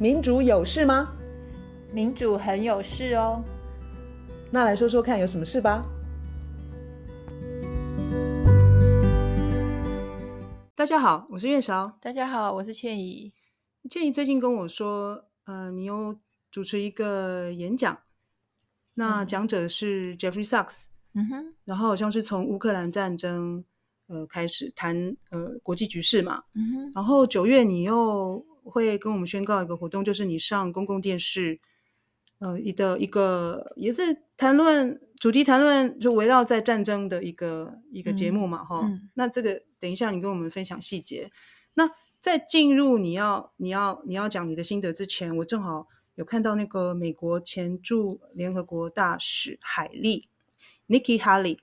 民主有事吗？民主很有事哦。那来说说看，有什么事吧？大家好，我是月韶。大家好，我是倩怡。倩怡最近跟我说，呃，你有主持一个演讲，那讲者是 Jeffrey Sachs。嗯哼。然后好像是从乌克兰战争呃开始谈呃国际局势嘛。嗯哼。然后九月你又会跟我们宣告一个活动，就是你上公共电视，呃，一的一个也是谈论主题谈论，就围绕在战争的一个一个节目嘛，哈、嗯。嗯、那这个等一下你跟我们分享细节。那在进入你要你要你要讲你的心得之前，我正好有看到那个美国前驻联合国大使海利 Nikki Haley，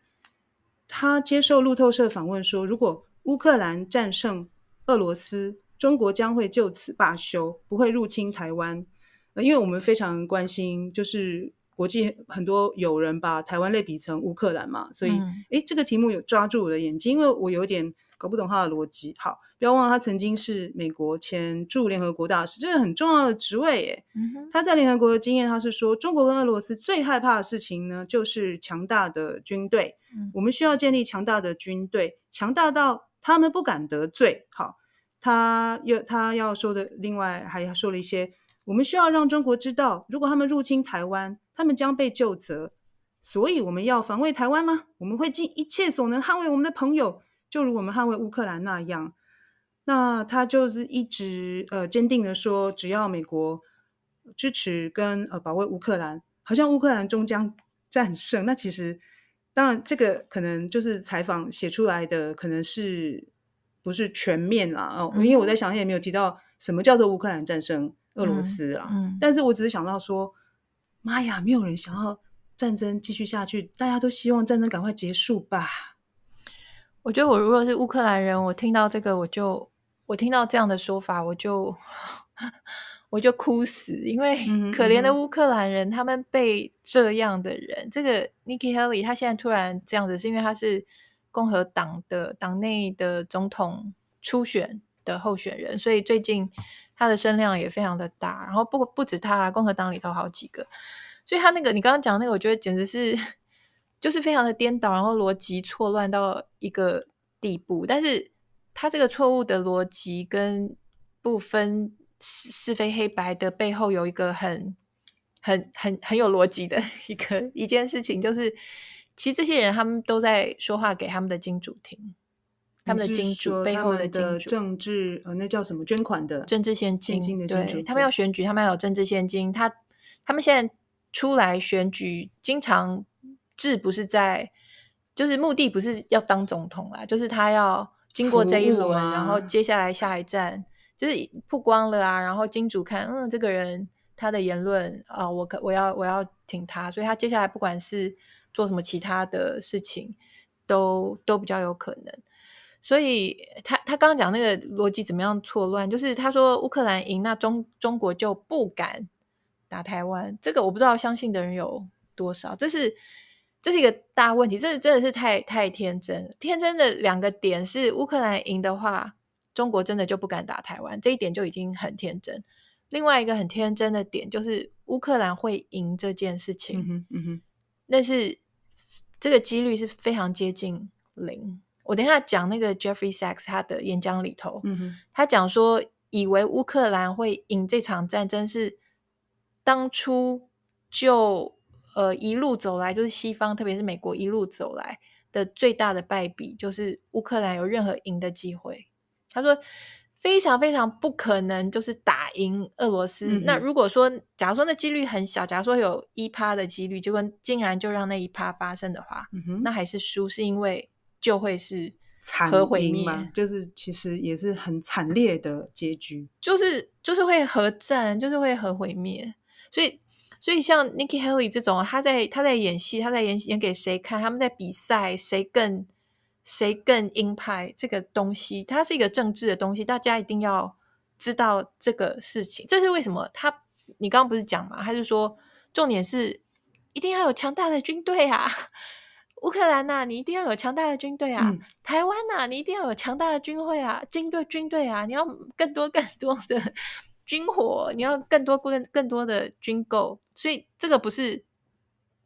他接受路透社访问说，如果乌克兰战胜俄罗斯。中国将会就此罢休，不会入侵台湾。呃，因为我们非常关心，就是国际很多友人把台湾类比成乌克兰嘛，所以，嗯、诶，这个题目有抓住我的眼睛，因为我有点搞不懂他的逻辑。好，不要忘了他曾经是美国前驻联合国大使，这是很重要的职位。耶，嗯，他在联合国的经验，他是说，中国跟俄罗斯最害怕的事情呢，就是强大的军队。嗯、我们需要建立强大的军队，强大到他们不敢得罪。好。他要他要说的，另外还要说了一些，我们需要让中国知道，如果他们入侵台湾，他们将被就责。所以我们要防卫台湾吗？我们会尽一切所能捍卫我们的朋友，就如我们捍卫乌克兰那样。那他就是一直呃坚定的说，只要美国支持跟呃保卫乌克兰，好像乌克兰终将 战胜。那其实当然这个可能就是采访写出来的，可能是。不是全面啦哦，因为我在想，也没有提到什么叫做乌克兰战胜俄罗斯啦。嗯嗯、但是我只是想到说，妈呀，没有人想要战争继续下去，大家都希望战争赶快结束吧。我觉得我如果是乌克兰人，我听到这个，我就我听到这样的说法，我就我就哭死，因为可怜的乌克兰人，他们被这样的人，这个 Nikki Haley，他现在突然这样子，是因为他是。共和党的党内的总统初选的候选人，所以最近他的声量也非常的大。然后不不止他，共和党里头好几个，所以他那个你刚刚讲那个，我觉得简直是就是非常的颠倒，然后逻辑错乱到一个地步。但是他这个错误的逻辑跟不分是是非黑白的背后，有一个很很很很有逻辑的 一个一件事情，就是。其实这些人他们都在说话给他们的金主听，他们的金主背后的金主政治呃，那叫什么捐款的政治献金，金的金主，对，他们要选举，他们要有政治献金。他他们现在出来选举，经常志不是在，就是目的不是要当总统啦，就是他要经过这一轮，啊、然后接下来下一站就是曝光了啊，然后金主看，嗯，这个人他的言论啊，我可我要我要挺他，所以他接下来不管是。做什么其他的事情都都比较有可能，所以他他刚刚讲那个逻辑怎么样错乱，就是他说乌克兰赢，那中中国就不敢打台湾，这个我不知道相信的人有多少，这是这是一个大问题，这真的是太太天真，天真的两个点是乌克兰赢的话，中国真的就不敢打台湾，这一点就已经很天真。另外一个很天真的点就是乌克兰会赢这件事情，嗯哼，嗯哼，那是。这个几率是非常接近零。我等一下讲那个 Jeffrey Sachs 他的演讲里头，嗯、他讲说，以为乌克兰会赢这场战争是当初就呃一路走来，就是西方特别是美国一路走来的最大的败笔，就是乌克兰有任何赢的机会。他说。非常非常不可能，就是打赢俄罗斯。嗯、那如果说，假如说那几率很小，假如说有一趴的几率，就跟竟然就让那一趴发生的话，嗯、哼那还是输，是因为就会是核毁灭，就是其实也是很惨烈的结局，就是就是会核战，就是会核毁灭。所以，所以像 Nikki Haley 这种，他在他在演戏，他在演演给谁看？他们在比赛，谁更？谁更鹰派？这个东西，它是一个政治的东西，大家一定要知道这个事情。这是为什么？他，你刚刚不是讲嘛？他就说，重点是一定要有强大的军队啊！乌克兰呐、啊，你一定要有强大的军队啊！嗯、台湾呐、啊，你一定要有强大的军会啊！军队军队啊！你要更多更多的 军火，你要更多更更多的军购，所以这个不是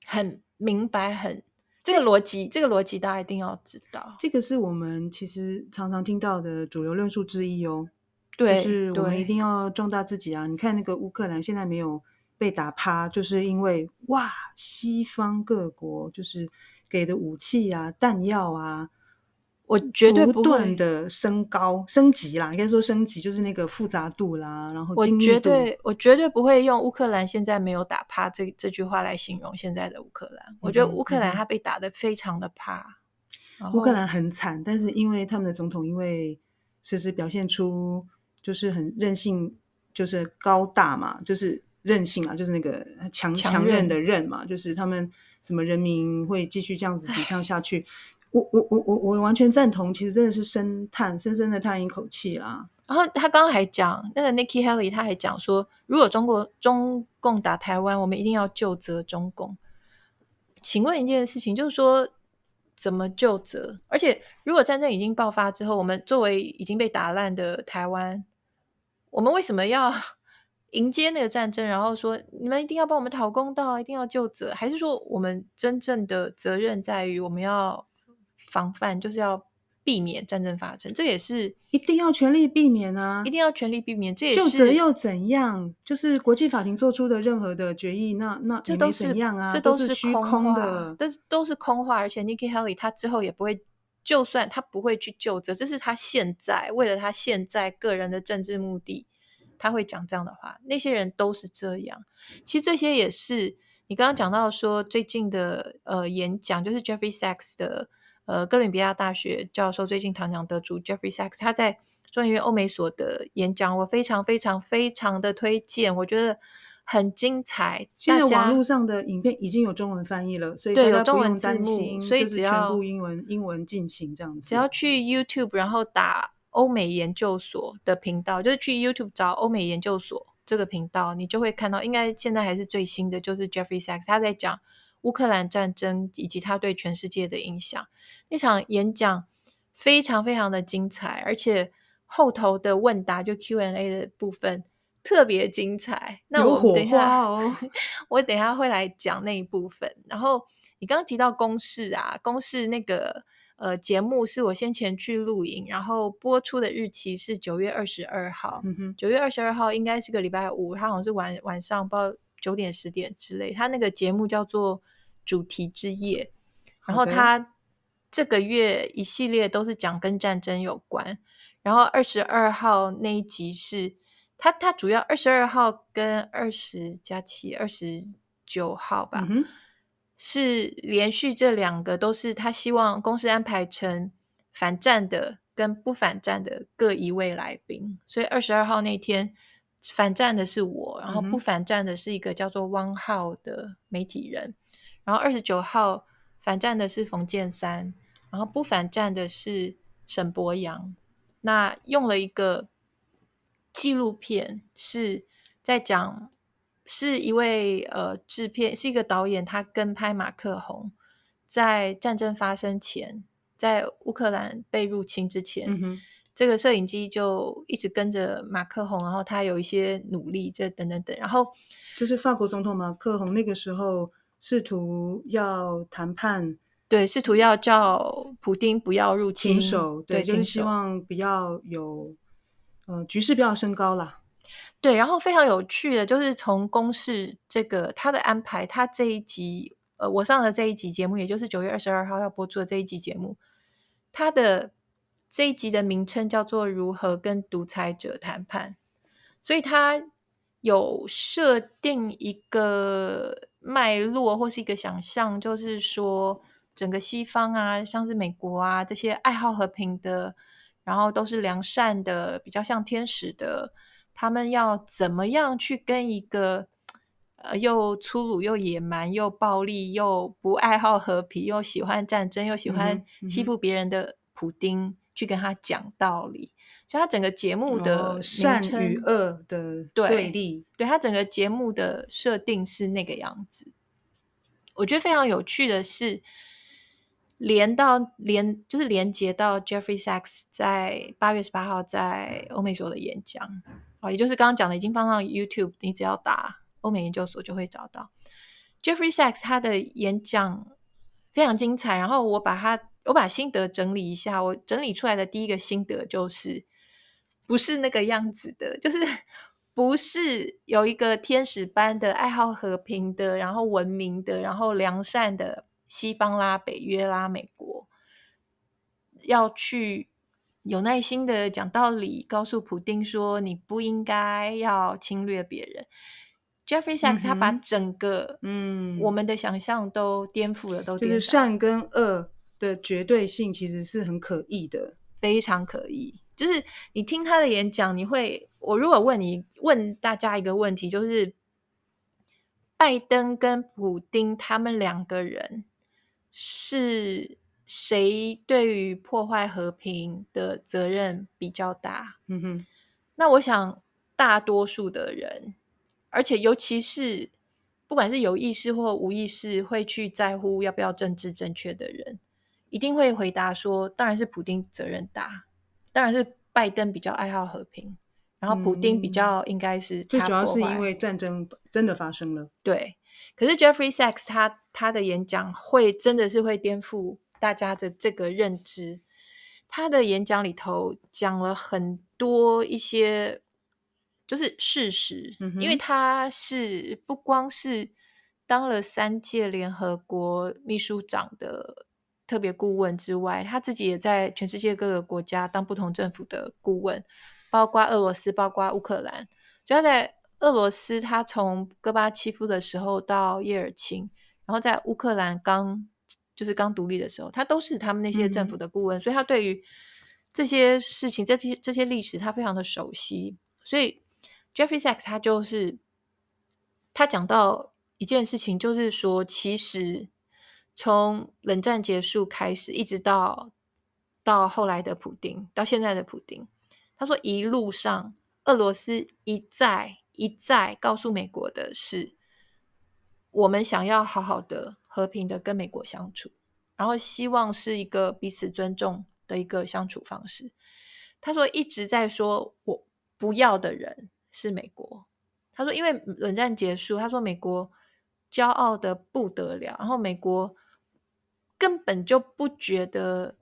很明白，很这个逻辑，这个逻辑大家一定要知道。这个是我们其实常常听到的主流论述之一哦。对，就是我们一定要壮大自己啊！你看那个乌克兰现在没有被打趴，就是因为哇，西方各国就是给的武器啊、弹药啊。我绝对不断的升高、升级啦，应该说升级就是那个复杂度啦，然后我绝对我绝对不会用乌克兰现在没有打趴这这句话来形容现在的乌克兰。嗯、我觉得乌克兰他被打得非常的怕，乌克兰很惨，但是因为他们的总统因为时时表现出就是很任性，就是高大嘛，就是任性啊，就是那个强强韧的韧嘛，就是他们什么人民会继续这样子抵抗下去。我我我我我完全赞同，其实真的是深叹，深深的叹一口气啦。然后他刚刚还讲，那个 Nikki Haley 他还讲说，如果中国中共打台湾，我们一定要就责中共。请问一件事情，就是说怎么就责？而且如果战争已经爆发之后，我们作为已经被打烂的台湾，我们为什么要 迎接那个战争？然后说你们一定要帮我们讨公道，一定要就责？还是说我们真正的责任在于我们要？防范就是要避免战争发生，这也是一定要全力避免啊！一定要全力避免，这也是究责又怎样？就是国际法庭做出的任何的决议，那那这都是怎样啊？这都是虚空的，但是都是空话。而且 Nikki Haley 他之后也不会，就算他不会去就责，这是他现在为了他现在个人的政治目的，他会讲这样的话。那些人都是这样。其实这些也是你刚刚讲到说最近的呃演讲，就是 Jeffrey Sachs 的。呃，哥伦比亚大学教授最近唐奖得主 Jeffrey Sachs，他在中研院欧美所的演讲，我非常非常非常的推荐，我觉得很精彩。现在网络上的影片已经有中文翻译了，所以大家不用担心，所以只要全部英文英文进行这样子。只要去 YouTube，然后打欧美研究所的频道，就是去 YouTube 找欧美研究所这个频道，你就会看到，应该现在还是最新的，就是 Jeffrey Sachs 他在讲乌克兰战争以及他对全世界的影响。那场演讲非常非常的精彩，而且后头的问答就 Q&A 的部分特别精彩。那我等一下，哦、我等一下会来讲那一部分。然后你刚刚提到公式啊，公式那个呃节目是我先前去录影，然后播出的日期是九月二十二号。嗯哼，九月二十二号应该是个礼拜五，它好像是晚晚上不知道九点十点之类。他那个节目叫做主题之夜，然后他。这个月一系列都是讲跟战争有关，然后二十二号那一集是他，他主要二十二号跟二十加七二十九号吧，嗯、是连续这两个都是他希望公司安排成反战的跟不反战的各一位来宾，所以二十二号那天反战的是我，然后不反战的是一个叫做汪浩的媒体人，嗯、然后二十九号反战的是冯建三。然后不反战的是沈博洋，那用了一个纪录片，是在讲是一位呃制片，是一个导演，他跟拍马克宏在战争发生前，在乌克兰被入侵之前，这个摄影机就一直跟着马克宏，然后他有一些努力，这等等等，然后就是法国总统马克宏那个时候试图要谈判。对，试图要叫普丁不要入侵，停手，对，对就是希望不要有，呃，局势不要升高啦。对，然后非常有趣的，就是从公示这个他的安排，他这一集，呃，我上的这一集节目，也就是九月二十二号要播出的这一集节目，他的这一集的名称叫做《如何跟独裁者谈判》，所以他有设定一个脉络或是一个想象，就是说。整个西方啊，像是美国啊，这些爱好和平的，然后都是良善的，比较像天使的，他们要怎么样去跟一个呃又粗鲁又野蛮又暴力又不爱好和平又喜欢战争又喜欢欺负别人的普丁去跟他讲道理？就他整个节目的、哦、善与恶的对立，对，对他整个节目的设定是那个样子。我觉得非常有趣的是。连到连就是连接到 Jeffrey Sachs 在八月十八号在欧美所的演讲，哦，也就是刚刚讲的，已经放上 YouTube，你只要打欧美研究所就会找到。Jeffrey Sachs 他的演讲非常精彩，然后我把他我把心得整理一下，我整理出来的第一个心得就是不是那个样子的，就是 不是有一个天使般的爱好和平的，然后文明的，然后良善的西方啦、北约啦、美国要去有耐心的讲道理，告诉普丁说你不应该要侵略别人。Jeffrey Sachs 他把整个嗯我们的想象都颠覆了，嗯、都颠覆了，就是善跟恶的绝对性其实是很可疑的，非常可疑。就是你听他的演讲，你会我如果问你问大家一个问题，就是拜登跟普丁他们两个人是谁对于破坏和平的责任比较大？嗯哼，那我想大多数的人。而且，尤其是不管是有意识或无意识，会去在乎要不要政治正确的人，一定会回答说：当然是普丁责任大，当然是拜登比较爱好和平，然后普丁比较应该是。最主要是因为战争真的发生了。对，可是 Jeffrey Sachs 他他的演讲会真的是会颠覆大家的这个认知。他的演讲里头讲了很多一些。就是事实，嗯、因为他是不光是当了三届联合国秘书长的特别顾问之外，他自己也在全世界各个国家当不同政府的顾问，包括俄罗斯，包括乌克兰。就他在俄罗斯，他从戈巴契夫的时候到叶尔钦，然后在乌克兰刚就是刚独立的时候，他都是他们那些政府的顾问，嗯、所以他对于这些事情、这些这些历史，他非常的熟悉，所以。Jeffrey Sachs 他就是他讲到一件事情，就是说，其实从冷战结束开始，一直到到后来的普丁，到现在的普丁，他说一路上俄罗斯一再一再告诉美国的是，我们想要好好的和平的跟美国相处，然后希望是一个彼此尊重的一个相处方式。他说一直在说我不要的人。是美国，他说，因为冷战结束，他说美国骄傲的不得了，然后美国根本就不觉得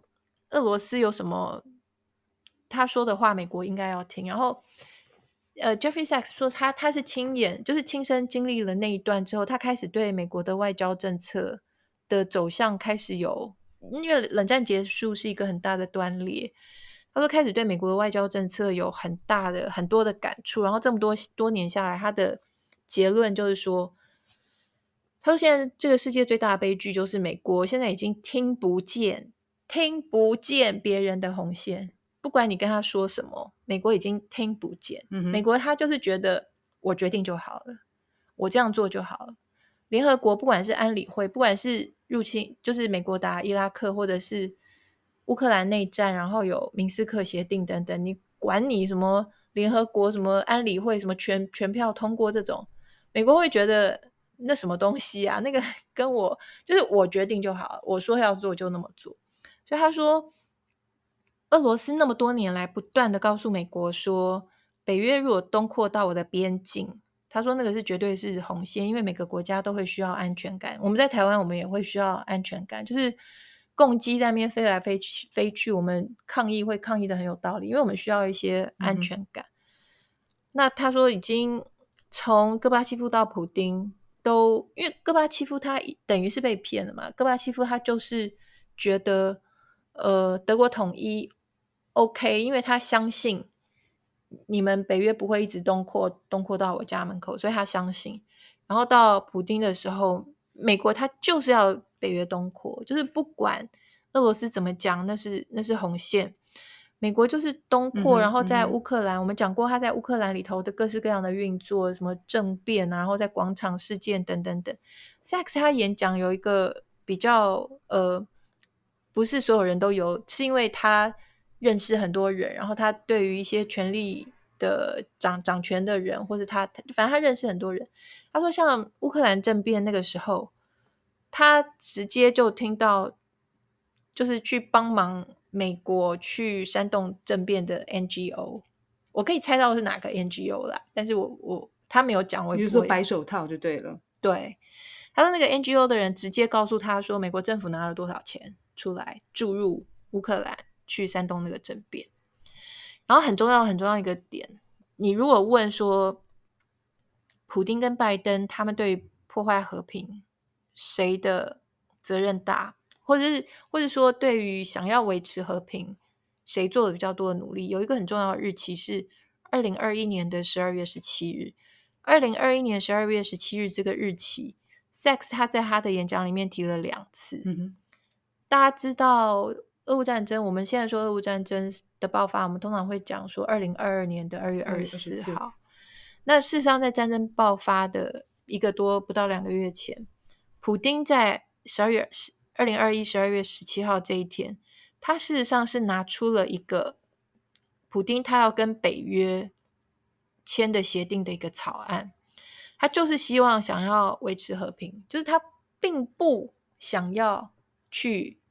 俄罗斯有什么他说的话，美国应该要听。然后，呃，Jeffrey Sachs 说他他是亲眼，就是亲身经历了那一段之后，他开始对美国的外交政策的走向开始有，因为冷战结束是一个很大的断裂。他说开始对美国的外交政策有很大的很多的感触，然后这么多多年下来，他的结论就是说，他说现在这个世界最大的悲剧就是美国现在已经听不见听不见别人的红线，不管你跟他说什么，美国已经听不见。嗯。美国他就是觉得我决定就好了，我这样做就好了。联合国不管是安理会，不管是入侵，就是美国打伊拉克，或者是。乌克兰内战，然后有明斯克协定等等，你管你什么联合国、什么安理会、什么全全票通过这种，美国会觉得那什么东西啊？那个跟我就是我决定就好，我说要做就那么做。所以他说，俄罗斯那么多年来不断的告诉美国说，北约如果东扩到我的边境，他说那个是绝对是红线，因为每个国家都会需要安全感。我们在台湾，我们也会需要安全感，就是。共机在那边飞来飞去，飞去，我们抗议会抗议的很有道理，因为我们需要一些安全感。嗯、那他说，已经从戈巴契夫到普丁都，因为戈巴契夫他等于是被骗了嘛。戈巴契夫他就是觉得，呃，德国统一 OK，因为他相信你们北约不会一直东扩东扩到我家门口，所以他相信。然后到普丁的时候，美国他就是要。北约东扩就是不管俄罗斯怎么讲，那是那是红线。美国就是东扩，嗯、然后在乌克兰，嗯、我们讲过他在乌克兰里头的各式各样的运作，什么政变啊，然后在广场事件等等等。Sachs 他演讲有一个比较呃，不是所有人都有，是因为他认识很多人，然后他对于一些权力的掌掌权的人，或者他反正他认识很多人。他说像乌克兰政变那个时候。他直接就听到，就是去帮忙美国去煽动政变的 NGO，我可以猜到是哪个 NGO 啦，但是我我他没有讲，我比如说白手套就对了。对，他说那个 NGO 的人直接告诉他说，美国政府拿了多少钱出来注入乌克兰去煽动那个政变。然后很重要很重要一个点，你如果问说，普丁跟拜登他们对破坏和平谁的责任大，或者是或者说对于想要维持和平，谁做的比较多的努力？有一个很重要的日期是二零二一年的十二月十七日。二零二一年十二月十七日这个日期，Sachs 他在他的演讲里面提了两次。嗯哼。大家知道俄乌战争，我们现在说俄乌战争的爆发，我们通常会讲说二零二二年的二月二十四号。那事实上，在战争爆发的一个多不到两个月前，普丁在十二月二零二一十二月十七号这一天。他事实上是拿出了一个普丁他要跟北约签的协定的一个草案，他就是希望想要维持和平，就是他并不想要去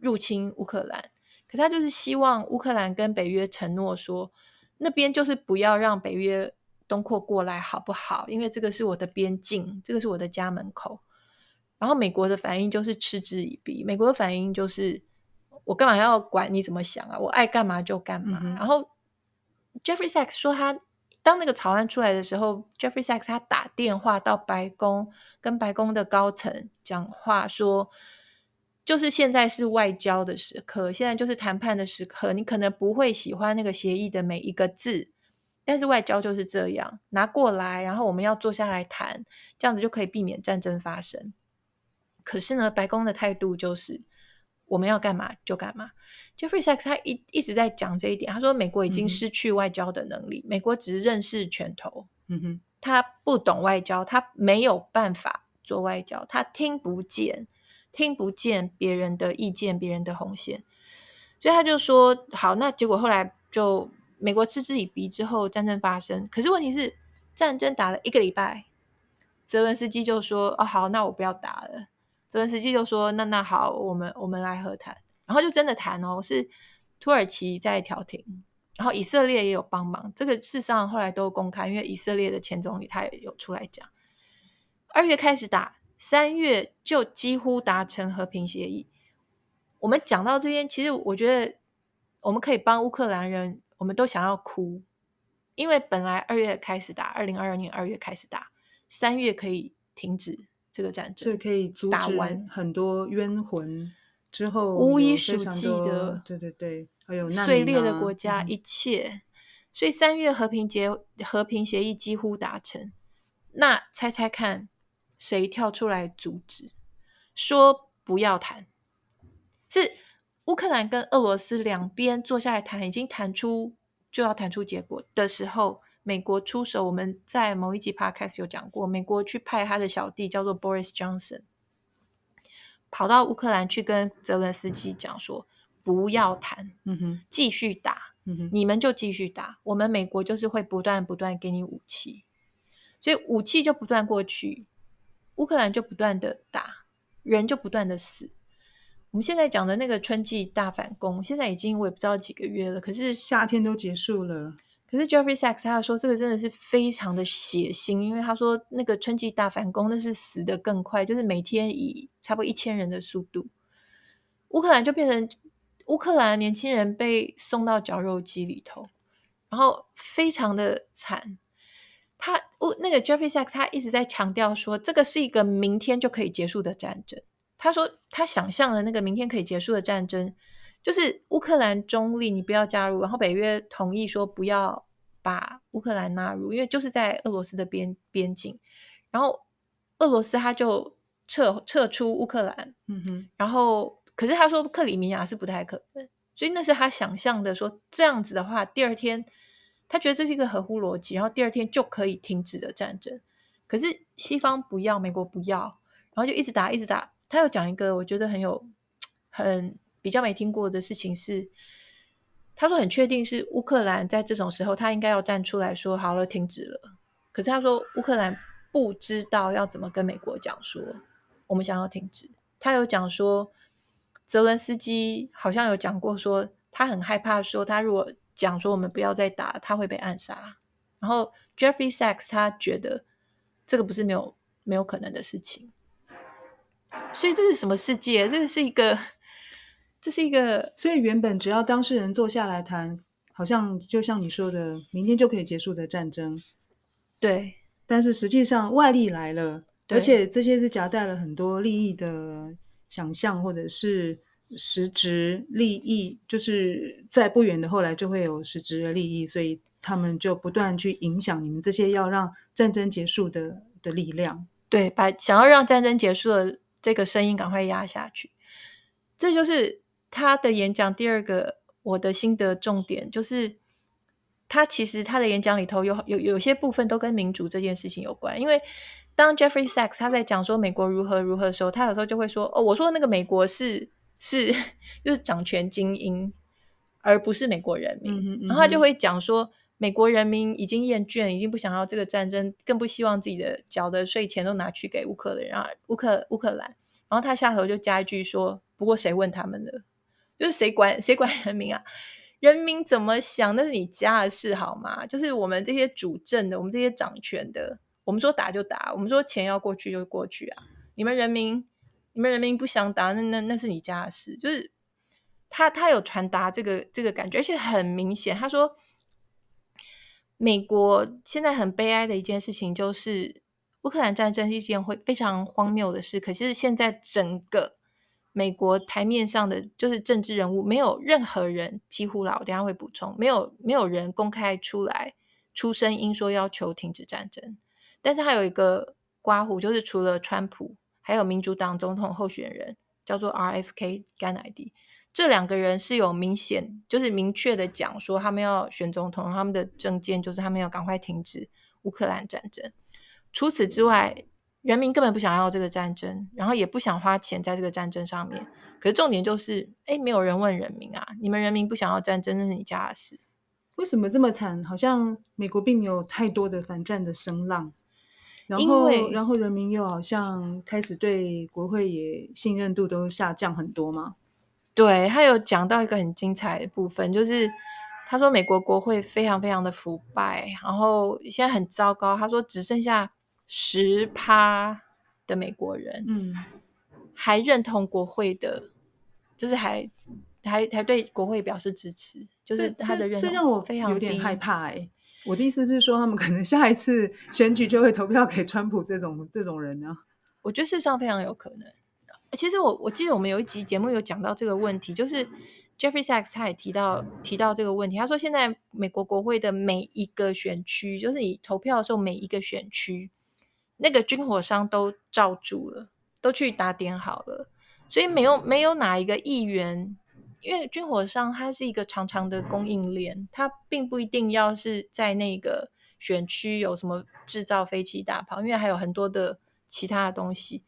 入侵乌克兰，可他就是希望乌克兰跟北约承诺说，那边就是不要让北约东扩过来，好不好？因为这个是我的边境，这个是我的家门口。然后美国的反应就是嗤之以鼻，美国的反应就是。我干嘛要管你怎么想啊？我爱干嘛就干嘛。嗯、然后 Jeffrey Sachs 说他，他当那个草案出来的时候，Jeffrey Sachs 他打电话到白宫，跟白宫的高层讲话说，就是现在是外交的时刻，现在就是谈判的时刻。你可能不会喜欢那个协议的每一个字，但是外交就是这样，拿过来，然后我们要坐下来谈，这样子就可以避免战争发生。可是呢，白宫的态度就是。我们要干嘛就干嘛。Jeffrey Sachs 他一一直在讲这一点。他说，美国已经失去外交的能力，嗯、美国只是认识拳头，嗯哼，他不懂外交，他没有办法做外交，他听不见，听不见别人的意见，别人的红线，所以他就说好。那结果后来就美国嗤之以鼻之后，战争发生。可是问题是，战争打了一个礼拜，泽伦斯基就说：“哦，好，那我不要打了。”泽连斯基就说：“那那好，我们我们来和谈。”然后就真的谈哦，是土耳其在调停，然后以色列也有帮忙。这个事实上后来都公开，因为以色列的前总理他也有出来讲。二月开始打，三月就几乎达成和平协议。我们讲到这边，其实我觉得我们可以帮乌克兰人，我们都想要哭，因为本来二月开始打，二零二二年二月开始打，三月可以停止。这个战争，所以可以阻止很多冤魂之后无以数计的，对对对，还有碎裂的国家一切。嗯、所以三月和平结和平协议几乎达成，那猜猜看，谁跳出来阻止？说不要谈，是乌克兰跟俄罗斯两边坐下来谈，已经谈出就要谈出结果的时候。美国出手，我们在某一集 podcast 有讲过，美国去派他的小弟叫做 Boris Johnson，跑到乌克兰去跟泽伦斯基讲说，不要谈，嗯哼，继续打，嗯哼，你们就继续打，我们美国就是会不断不断给你武器，所以武器就不断过去，乌克兰就不断的打，人就不断的死。我们现在讲的那个春季大反攻，现在已经我也不知道几个月了，可是夏天都结束了。可是 Jeffrey Sachs 他说这个真的是非常的血腥，因为他说那个春季大反攻那是死的更快，就是每天以差不多一千人的速度，乌克兰就变成乌克兰年轻人被送到绞肉机里头，然后非常的惨。他那个 Jeffrey Sachs 他一直在强调说，这个是一个明天就可以结束的战争。他说他想象的那个明天可以结束的战争。就是乌克兰中立，你不要加入，然后北约同意说不要把乌克兰纳入，因为就是在俄罗斯的边边境，然后俄罗斯他就撤撤出乌克兰，嗯哼，然后可是他说克里米亚是不太可能，所以那是他想象的说这样子的话，第二天他觉得这是一个合乎逻辑，然后第二天就可以停止的战争，可是西方不要，美国不要，然后就一直打一直打。他又讲一个我觉得很有 很。比较没听过的事情是，他说很确定是乌克兰在这种时候，他应该要站出来说好了，停止了。可是他说乌克兰不知道要怎么跟美国讲说，我们想要停止。他有讲说，泽伦斯基好像有讲过说，他很害怕说，他如果讲说我们不要再打，他会被暗杀。然后 Jeffrey Sachs 他觉得这个不是没有没有可能的事情。所以这是什么世界？这是一个，这是一个。所以原本只要当事人坐下来谈，好像就像你说的，明天就可以结束的战争。对。但是实际上外力来了，而且这些是夹带了很多利益的想象，或者是实质利益，就是在不远的后来就会有实质的利益，所以他们就不断去影响你们这些要让战争结束的的力量。对，把想要让战争结束的。这个声音赶快压下去，这就是他的演讲。第二个我的心得重点就是，他其实他的演讲里头有有有些部分都跟民主这件事情有关。因为当 Jeffrey Sachs 他在讲说美国如何如何的时候，他有时候就会说：“哦，我说的那个美国是是就是掌权精英，而不是美国人民。嗯嗯”然后他就会讲说，美国人民已经厌倦，已经不想要这个战争，更不希望自己的缴的税钱都拿去给乌克兰，乌克乌克兰。然后他下头就加一句说：“不过谁问他们的？就是谁管 谁管人民啊？人民怎么想那是你家的事好吗？就是我们这些主政的，我们这些掌权的，我们说打就打，我们说钱要过去就过去啊！你们人民，你们人民不想打，那那那是你家的事。就是他他有传达这个这个感觉，而且很明显，他说美国现在很悲哀的一件事情就是。”乌克兰战争是一件会非常荒谬的事，可是现在整个美国台面上的就是政治人物，没有任何人几乎啦，我等下会补充，没有没有人公开出来出声音说要求停止战争。但是还有一个刮胡，就是除了川普，还有民主党总统候选人叫做 RFK 甘乃迪，这两个人是有明显就是明确的讲说他们要选总统，他们的政见就是他们要赶快停止乌克兰战争。除此之外，人民根本不想要这个战争，然后也不想花钱在这个战争上面。可是重点就是，哎，没有人问人民啊！你们人民不想要战争，那是你家的事。为什么这么惨？好像美国并没有太多的反战的声浪，然后，然后人民又好像开始对国会也信任度都下降很多吗？对，他有讲到一个很精彩的部分，就是。他说：“美国国会非常非常的腐败，然后现在很糟糕。他说只剩下十趴的美国人，嗯，还认同国会的，就是还还还对国会表示支持，就是他的认同这，这让我非常有点害怕。哎，我的意思是说，他们可能下一次选举就会投票给川普这种 这种人呢？我觉得事实上非常有可能。其实我我记得我们有一集节目有讲到这个问题，就是。” Jeffrey Sachs 他也提到提到这个问题，他说现在美国国会的每一个选区，就是你投票的时候每一个选区，那个军火商都罩住了，都去打点好了，所以没有没有哪一个议员，因为军火商它是一个长长的供应链，它并不一定要是在那个选区有什么制造飞机大炮，因为还有很多的其他的东西。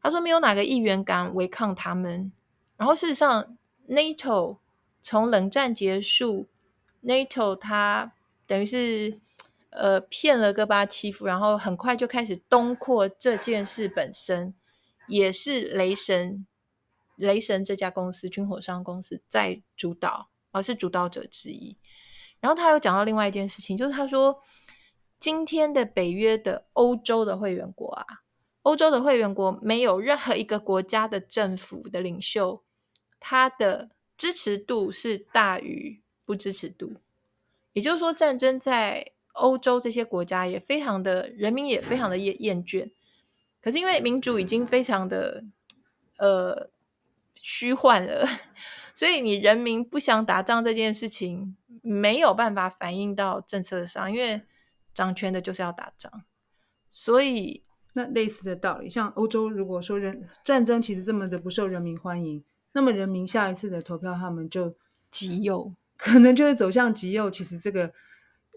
他说没有哪个议员敢违抗他们，然后事实上。NATO 从冷战结束，NATO 它等于是呃骗了戈巴契夫，然后很快就开始东扩。这件事本身也是雷神，雷神这家公司军火商公司在主导，而是主导者之一。然后他又讲到另外一件事情，就是他说今天的北约的欧洲的会员国啊，欧洲的会员国没有任何一个国家的政府的领袖。他的支持度是大于不支持度，也就是说，战争在欧洲这些国家也非常的，人民也非常的厌厌倦。可是因为民主已经非常的呃虚幻了，所以你人民不想打仗这件事情没有办法反映到政策上，因为掌权的就是要打仗，所以那类似的道理，像欧洲如果说人战争其实这么的不受人民欢迎。那么人民下一次的投票，他们就极右，可能就会走向极右。其实这个，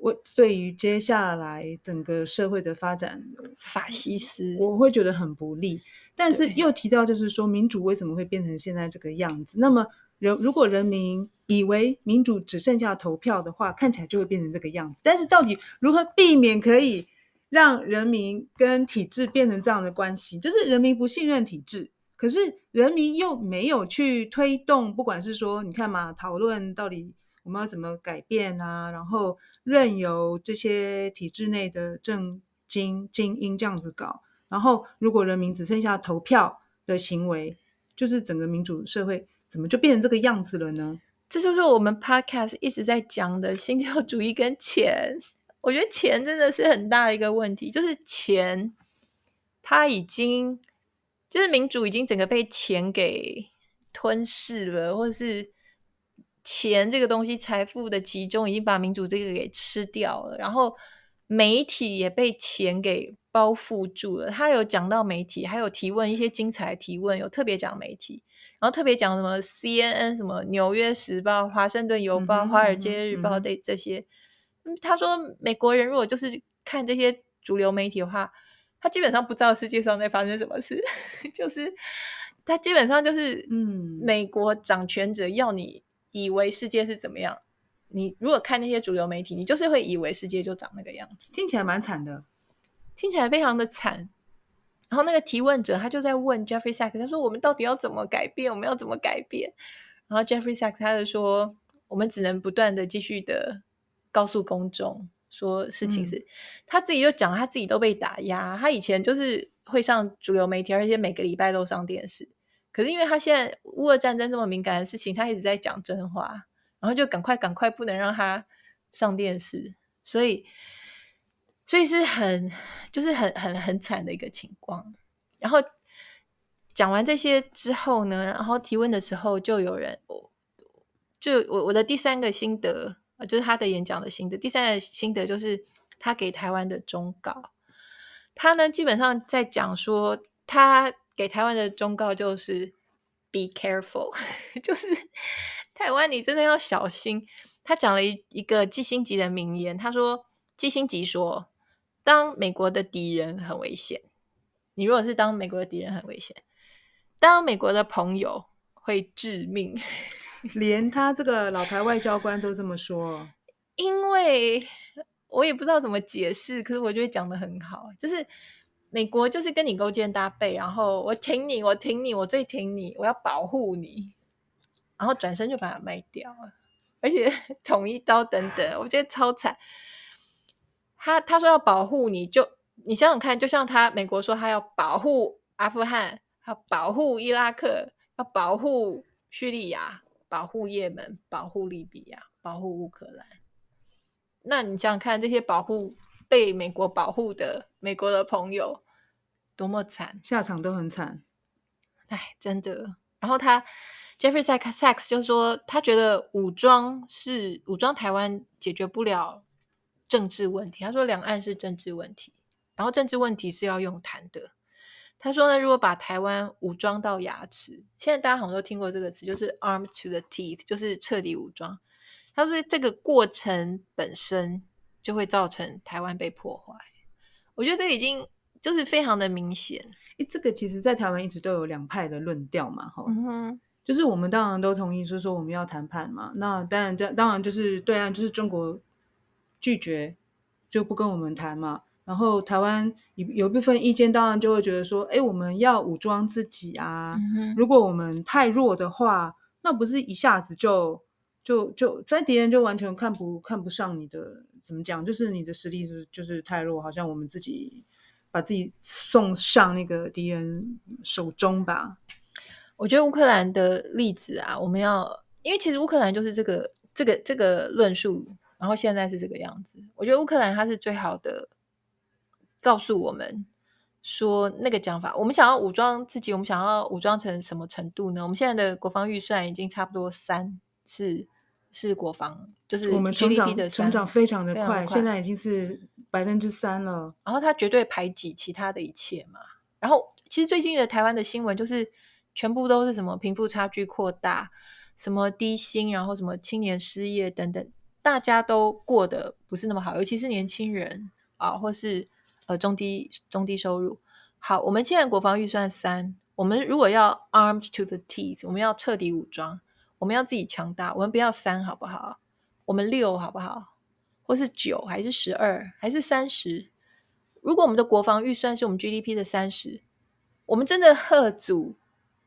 我对于接下来整个社会的发展，法西斯，我会觉得很不利。但是又提到，就是说民主为什么会变成现在这个样子？那么人如果人民以为民主只剩下投票的话，看起来就会变成这个样子。但是到底如何避免可以让人民跟体制变成这样的关系？就是人民不信任体制。可是人民又没有去推动，不管是说你看嘛，讨论到底我们要怎么改变啊？然后任由这些体制内的政经精英这样子搞，然后如果人民只剩下投票的行为，就是整个民主社会怎么就变成这个样子了呢？这就是我们 Podcast 一直在讲的新教主义跟钱。我觉得钱真的是很大一个问题，就是钱，它已经就是民主已经整个被钱给吞噬了，或者是钱这个东西财富的集中已经把民主这个给吃掉了，然后媒体也被钱给包覆住了。他有讲到媒体，还有提问一些精彩提问，有特别讲媒体。然后特别讲什么 CNN、什么纽约时报、华盛顿邮报、华尔街日报的这些。他说，美国人如果就是看这些主流媒体的话，他基本上不知道世界上在发生什么事。就是他基本上就是，嗯，美国掌权者要你以为世界是怎么样。你如果看那些主流媒体，你就是会以为世界就长那个样子。听起来蛮惨的，听起来非常的惨。然后那个提问者他就在问 Jeffrey Sachs，他说：“我们到底要怎么改变？我们要怎么改变？”然后 Jeffrey Sachs 他就说：“我们只能不断的继续的告诉公众说事情是。嗯”他自己就讲他自己都被打压。他以前就是会上主流媒体，而且每个礼拜都上电视。可是因为他现在乌俄战争这么敏感的事情，他一直在讲真话，然后就赶快赶快不能让他上电视，所以。所以是很，就是很很很惨的一个情况。然后讲完这些之后呢，然后提问的时候就有人，就我我的第三个心得，就是他的演讲的心得。第三个心得就是他给台湾的忠告。他呢基本上在讲说，他给台湾的忠告就是 be careful，就是台湾你真的要小心。他讲了一一个基辛吉的名言，他说基辛吉说。当美国的敌人很危险，你如果是当美国的敌人很危险，当美国的朋友会致命，连他这个老牌外交官都这么说。因为我也不知道怎么解释，可是我觉得讲的很好，就是美国就是跟你勾肩搭背，然后我挺你，我挺你，我最挺你，我要保护你，然后转身就把它卖掉了，而且 捅一刀等等，我觉得超惨。他他说要保护你就，就你想想看，就像他美国说他要保护阿富汗，要保护伊拉克，要保护叙利亚，保护也门，保护利比亚，保护乌克兰。那你想想看，这些保护被美国保护的美国的朋友多么惨，下场都很惨。哎，真的。然后他 Jeffrey Sachs 就说，他觉得武装是武装台湾解决不了。政治问题，他说两岸是政治问题，然后政治问题是要用谈的。他说呢，如果把台湾武装到牙齿，现在大家好像都听过这个词，就是 armed to the teeth，就是彻底武装。他说这个过程本身就会造成台湾被破坏。我觉得这已经就是非常的明显。诶，这个其实在台湾一直都有两派的论调嘛，哈、嗯哼，就是我们当然都同意说说我们要谈判嘛，那当然这当然就是对岸就是中国。拒绝就不跟我们谈嘛，然后台湾有有一部分意见，当然就会觉得说，哎，我们要武装自己啊。嗯。如果我们太弱的话，那不是一下子就就就，反正敌人就完全看不看不上你的，怎么讲？就是你的实力是就是太弱，好像我们自己把自己送上那个敌人手中吧。我觉得乌克兰的例子啊，我们要，因为其实乌克兰就是这个这个这个论述。然后现在是这个样子，我觉得乌克兰它是最好的，告诉我们说那个讲法。我们想要武装自己，我们想要武装成什么程度呢？我们现在的国防预算已经差不多三，是是国防，就是我们成长的成长非常的快，现在已经是百分之三了。然后它绝对排挤其他的一切嘛。然后其实最近的台湾的新闻就是全部都是什么贫富差距扩大，什么低薪，然后什么青年失业等等。大家都过得不是那么好，尤其是年轻人啊，或是呃中低中低收入。好，我们现在国防预算三，我们如果要 armed to the teeth，我们要彻底武装，我们要自己强大，我们不要三好不好？我们六好不好？或是九还是十二还是三十？如果我们的国防预算是我们 GDP 的三十，我们真的吓阻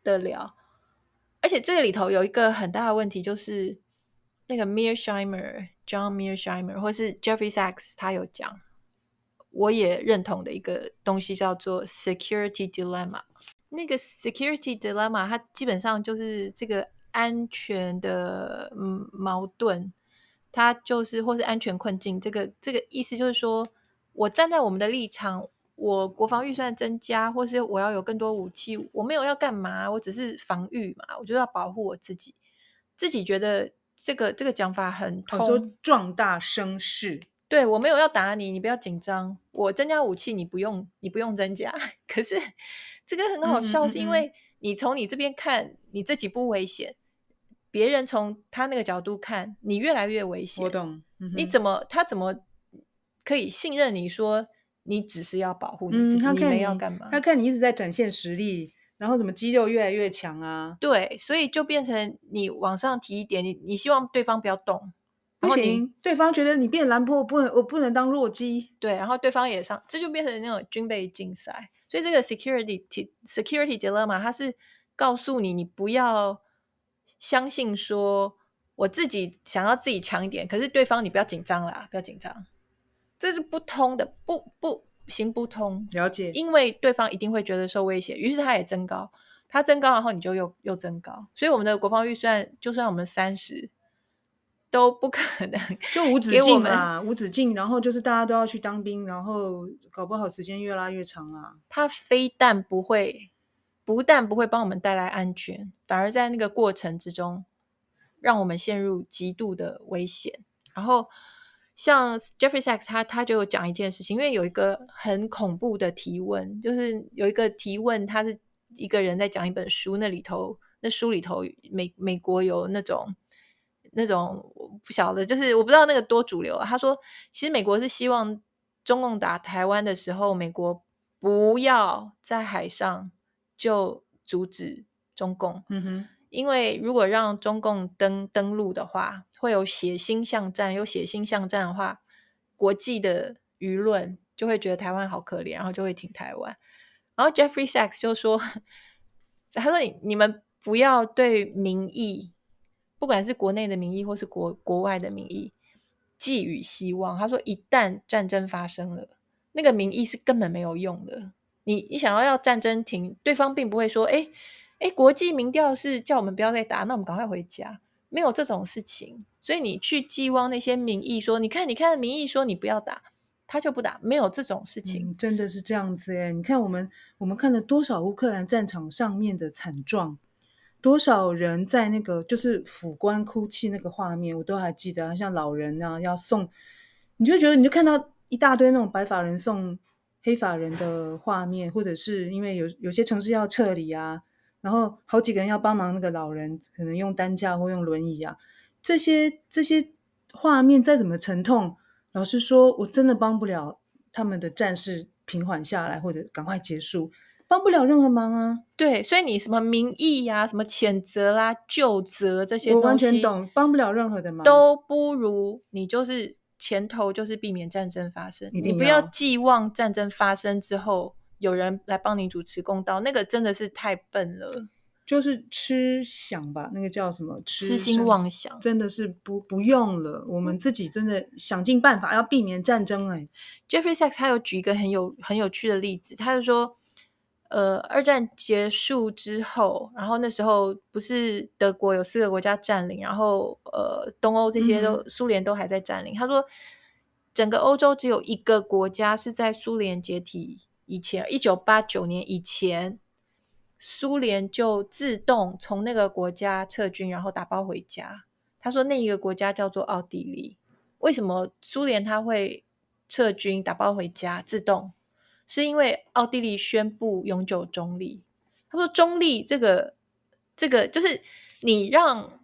得了？而且这个里头有一个很大的问题，就是。那个 Mearsheimer John Mearsheimer 或是 Jeffrey Sachs 他有讲，我也认同的一个东西叫做 security dilemma。那个 security dilemma 它基本上就是这个安全的嗯矛盾，它就是或是安全困境。这个这个意思就是说，我站在我们的立场。我国防预算增加，或是我要有更多武器，我没有要干嘛，我只是防御嘛，我就要保护我自己。自己觉得这个这个讲法很通，说壮大声势。对，我没有要打你，你不要紧张。我增加武器，你不用，你不用增加。可是这个很好笑，是因为你从你这边看，你自己不危险，别人从他那个角度看，你越来越危险。我懂。嗯、你怎么他怎么可以信任你说？你只是要保护你自己，你，你没要干嘛？他看你一直在展现实力，然后怎么肌肉越来越强啊？对，所以就变成你往上提一点，你你希望对方不要动，不行，对方觉得你变兰坡，我不能，我不能当弱鸡。对，然后对方也上，这就变成那种军备竞赛。所以这个 security security dilemma，它是告诉你，你不要相信说我自己想要自己强一点，可是对方你不要紧张啦，不要紧张。这是不通的，不不行不通。了解，因为对方一定会觉得受威胁，于是他也增高，他增高，然后你就又又增高。所以我们的国防预算，就算我们三十，都不可能 就无止境嘛，无止境。然后就是大家都要去当兵，然后搞不好时间越拉越长啊。他非但不会，不但不会帮我们带来安全，反而在那个过程之中，让我们陷入极度的危险。然后。像 Jeffrey Sachs 他他就讲一件事情，因为有一个很恐怖的提问，就是有一个提问，他是一个人在讲一本书，那里头那书里头美美国有那种那种我不晓得，就是我不知道那个多主流啊。他说，其实美国是希望中共打台湾的时候，美国不要在海上就阻止中共。嗯哼。因为如果让中共登登陆的话，会有血腥巷战。有血腥巷战的话，国际的舆论就会觉得台湾好可怜，然后就会挺台湾。然后 Jeffrey Sachs 就说：“ 他说你你们不要对民意，不管是国内的民意或是国国外的民意，寄予希望。他说一旦战争发生了，那个民意是根本没有用的。你你想要要战争停，对方并不会说，哎。”哎，国际民调是叫我们不要再打，那我们赶快回家。没有这种事情，所以你去寄望那些民意说，你看，你看，民意说你不要打，他就不打。没有这种事情，真的是这样子哎。你看，我们我们看了多少乌克兰战场上面的惨状，多少人在那个就是抚棺哭泣那个画面，我都还记得，像老人啊要送，你就觉得你就看到一大堆那种白发人送黑发人的画面，或者是因为有有些城市要撤离啊。然后好几个人要帮忙那个老人，可能用担架或用轮椅啊，这些这些画面再怎么沉痛，老实说，我真的帮不了他们的战事平缓下来或者赶快结束，帮不了任何忙啊。对，所以你什么民意呀、啊、什么谴责啦、啊、救责这些东西，我完全懂，帮不了任何的忙，都不如你就是前头就是避免战争发生，你不要寄望战争发生之后。有人来帮你主持公道，那个真的是太笨了，就是痴想吧，那个叫什么？痴心妄想，真的是不不用了。我们自己真的想尽办法要避免战争。哎，Jeffrey Sachs 他有举一个很有很有趣的例子，他就说，呃，二战结束之后，然后那时候不是德国有四个国家占领，然后呃，东欧这些都、嗯、苏联都还在占领。他说，整个欧洲只有一个国家是在苏联解体。以前一九八九年以前，苏联就自动从那个国家撤军，然后打包回家。他说那一个国家叫做奥地利。为什么苏联他会撤军打包回家？自动是因为奥地利宣布永久中立。他说中立这个这个就是你让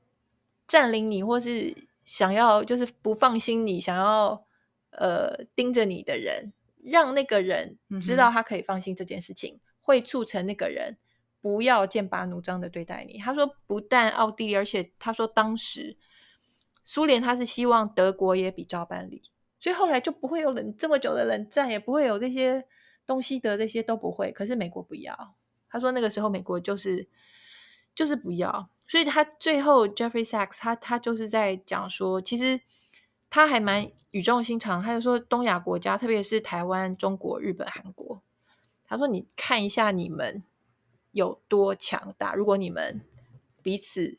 占领你或是想要就是不放心你想要呃盯着你的人。让那个人知道他可以放心这件事情，嗯、会促成那个人不要剑拔弩张的对待你。他说，不但奥地利，而且他说当时苏联他是希望德国也比照办理，所以后来就不会有冷这么久的冷战，也不会有这些东西德这些都不会。可是美国不要，他说那个时候美国就是就是不要，所以他最后 Jeffrey Sachs 他他就是在讲说，其实他还蛮语重心长，他就说东亚国家，特别是台湾、中国、日本、韩国，他说你看一下你们有多强大，如果你们彼此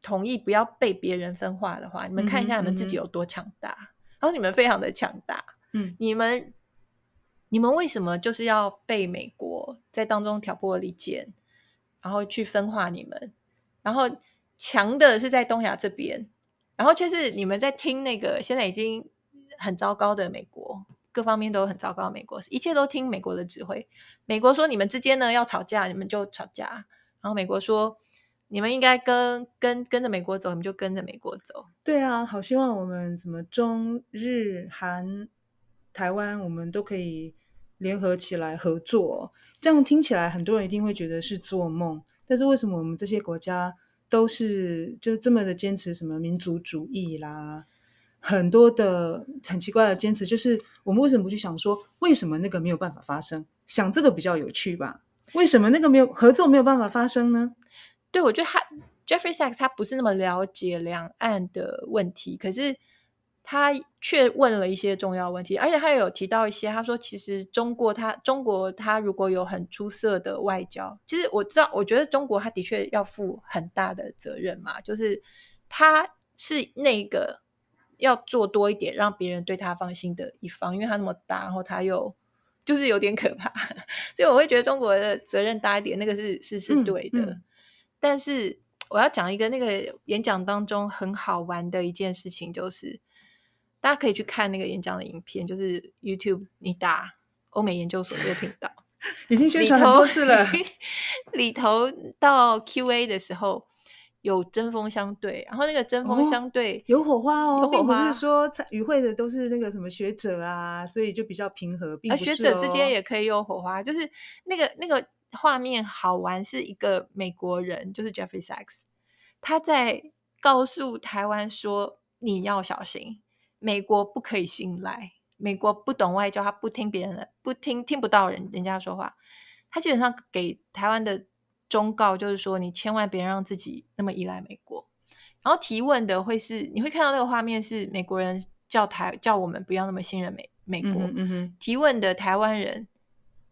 同意不要被别人分化的话，你们看一下你们自己有多强大。嗯嗯、然后你们非常的强大，嗯，你们你们为什么就是要被美国在当中挑拨离间，然后去分化你们？然后强的是在东亚这边，然后却是你们在听那个现在已经很糟糕的美国，各方面都很糟糕美国，一切都听美国的指挥。美国说你们之间呢要吵架，你们就吵架。然后美国说你们应该跟跟跟着美国走，你们就跟着美国走。对啊，好希望我们什么中日韩台湾，我们都可以联合起来合作。这样听起来很多人一定会觉得是做梦。但是为什么我们这些国家都是就这么的坚持什么民族主义啦？很多的很奇怪的坚持，就是我们为什么不去想说，为什么那个没有办法发生？想这个比较有趣吧？为什么那个没有合作没有办法发生呢？对，我觉得他 Jeffrey Sachs 他不是那么了解两岸的问题，可是。他却问了一些重要问题，而且他也有提到一些。他说：“其实中国他，他中国，他如果有很出色的外交，其实我知道，我觉得中国他的确要负很大的责任嘛，就是他是那个要做多一点，让别人对他放心的一方，因为他那么大，然后他又就是有点可怕，所以我会觉得中国的责任大一点，那个是是是对的。嗯嗯、但是我要讲一个那个演讲当中很好玩的一件事情，就是。”大家可以去看那个演讲的影片，就是 YouTube，你打欧美研究所这个频道，已经宣传很多次了。里头到 Q&A 的时候有针锋相对，然后那个针锋相对、哦、有火花哦，有火花，并不是说参与会的都是那个什么学者啊，所以就比较平和，并不是、哦、学者之间也可以有火花，就是那个那个画面好玩，是一个美国人，就是 Jeffrey Sachs，他在告诉台湾说你要小心。美国不可以信赖，美国不懂外交，他不听别人的，不听听不到人人家说话。他基本上给台湾的忠告就是说，你千万别让自己那么依赖美国。然后提问的会是，你会看到那个画面是美国人叫台叫我们不要那么信任美美国。嗯嗯哼。提问的台湾人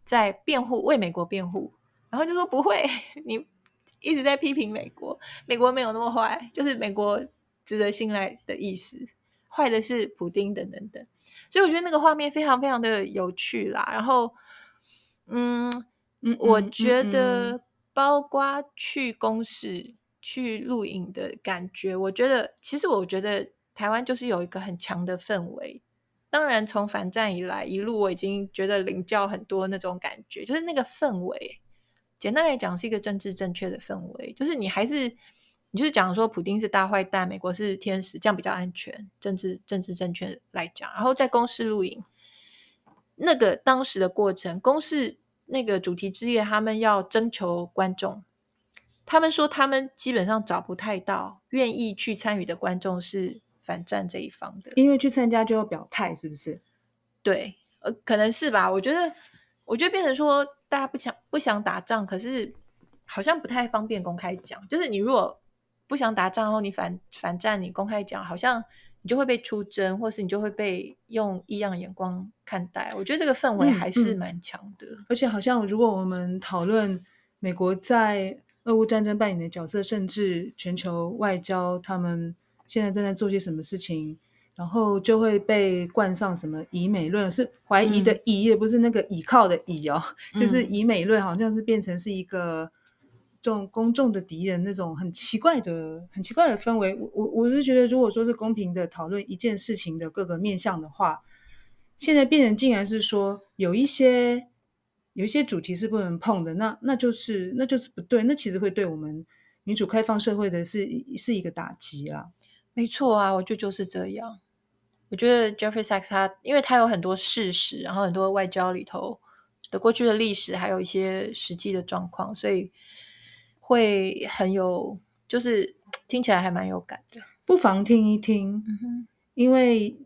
在辩护为美国辩护，然后就说不会，你一直在批评美国，美国没有那么坏，就是美国值得信赖的意思。坏的是普丁等等等，所以我觉得那个画面非常非常的有趣啦。然后，嗯，嗯我觉得包括去公视去录影的感觉，我觉得其实我觉得台湾就是有一个很强的氛围。当然，从反战以来一路，我已经觉得领教很多那种感觉，就是那个氛围。简单来讲，是一个政治正确的氛围，就是你还是。你就是讲说，普丁是大坏蛋，美国是天使，这样比较安全，政治政治正确来讲。然后在公示录影，那个当时的过程，公示那个主题之夜，他们要征求观众，他们说他们基本上找不太到愿意去参与的观众是反战这一方的，因为去参加就要表态，是不是？对，呃，可能是吧。我觉得，我觉得变成说大家不想不想打仗，可是好像不太方便公开讲，就是你如果。不想打仗后，你反反战，你公开讲，好像你就会被出征，或是你就会被用异样眼光看待。我觉得这个氛围还是蛮强的。嗯嗯。而且，好像如果我们讨论美国在俄乌战争扮演的角色，甚至全球外交，他们现在正在做些什么事情，然后就会被冠上什么以美论，是怀疑的疑，也不是那个倚靠的倚哦，嗯、就是以美论，好像是变成是一个。这种公众的敌人，那种很奇怪的、很奇怪的氛围，我我我是觉得，如果说是公平的讨论一件事情的各个面向的话，现在变成竟然是说有一些有一些主题是不能碰的，那那就是那就是不对，那其实会对我们民主开放社会的是是一个打击啊。没错啊，我觉得就是这样。我觉得 Jeffrey Sachs 他，因为他有很多事实，然后很多外交里头的过去的历史，还有一些实际的状况，所以。会很有，就是 听起来还蛮有感的，不妨听一听。嗯，因为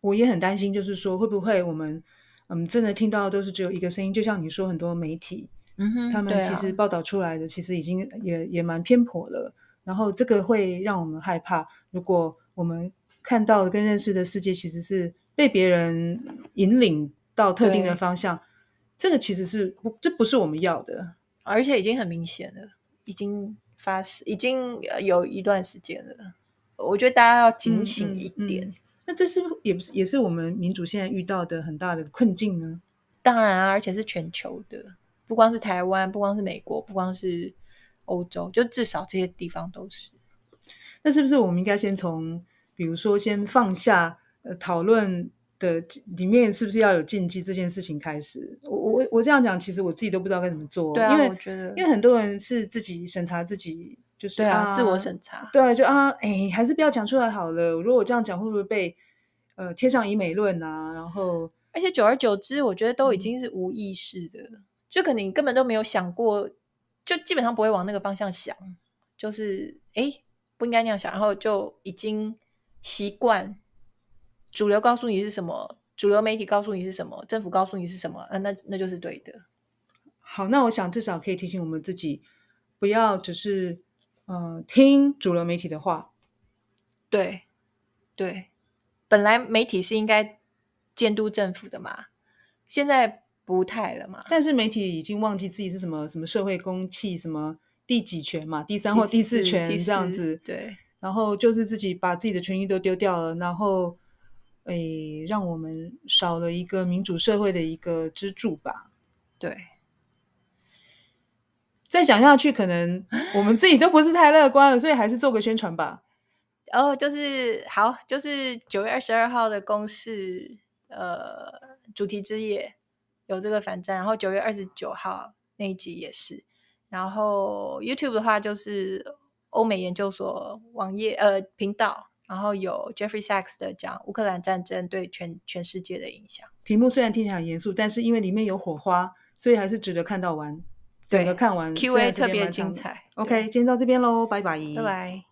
我也很担心，就是说会不会我们嗯真的听到的都是只有一个声音，就像你说很多媒体嗯哼，他们其实报道出来的其实已经也也蛮偏颇了。然后这个会让我们害怕，如果我们看到的跟认识的世界其实是被别人引领到特定的方向，这个其实是不，这不是我们要的，而且已经很明显了，已经发生，已经有一段时间了。我觉得大家要警醒一点。嗯嗯嗯、那这是不是也不是也是我们民主现在遇到的很大的困境呢？当然啊，而且是全球的，不光是台湾，不光是美国，不光是欧洲，就至少这些地方都是。那是不是我们应该先从，比如说先放下呃讨论的里面是不是要有禁忌这件事情开始？我我我这样讲，其实我自己都不知道该怎么做。对啊，因为我觉得，因为很多人是自己审查自己。就是对啊，啊自我审查。对，就啊，哎，还是不要讲出来好了。如果我这样讲，会不会被呃贴上以美论啊？然后，而且久而久之，我觉得都已经是无意识的，嗯、就可能你根本都没有想过，就基本上不会往那个方向想。就是哎，不应该那样想，然后就已经习惯主流告诉你是什么，主流媒体告诉你是什么，政府告诉你是什么，啊，那那就是对的。好，那我想至少可以提醒我们自己，不要只是。呃，听主流媒体的话，对，对，本来媒体是应该监督政府的嘛，现在不太了嘛。但是媒体已经忘记自己是什么什么社会公器，什么第几权嘛，第三或第四权这样子。对，然后就是自己把自己的权益都丢掉了，然后，诶，让我们少了一个民主社会的一个支柱吧。对。再讲下去，可能我们自己都不是太乐观了，所以还是做个宣传吧。哦，就是好，就是九月二十二号的公示，呃，主题之夜有这个反战，然后九月二十九号那一集也是，然后 YouTube 的话就是欧美研究所网页呃频道，然后有 Jeffrey Sachs 的讲乌克兰战争对全全世界的影响。题目虽然听起来很严肃，但是因为里面有火花，所以还是值得看到完。整个看完，Q&A 特别精彩。OK，今天到这边喽，拜拜。拜拜。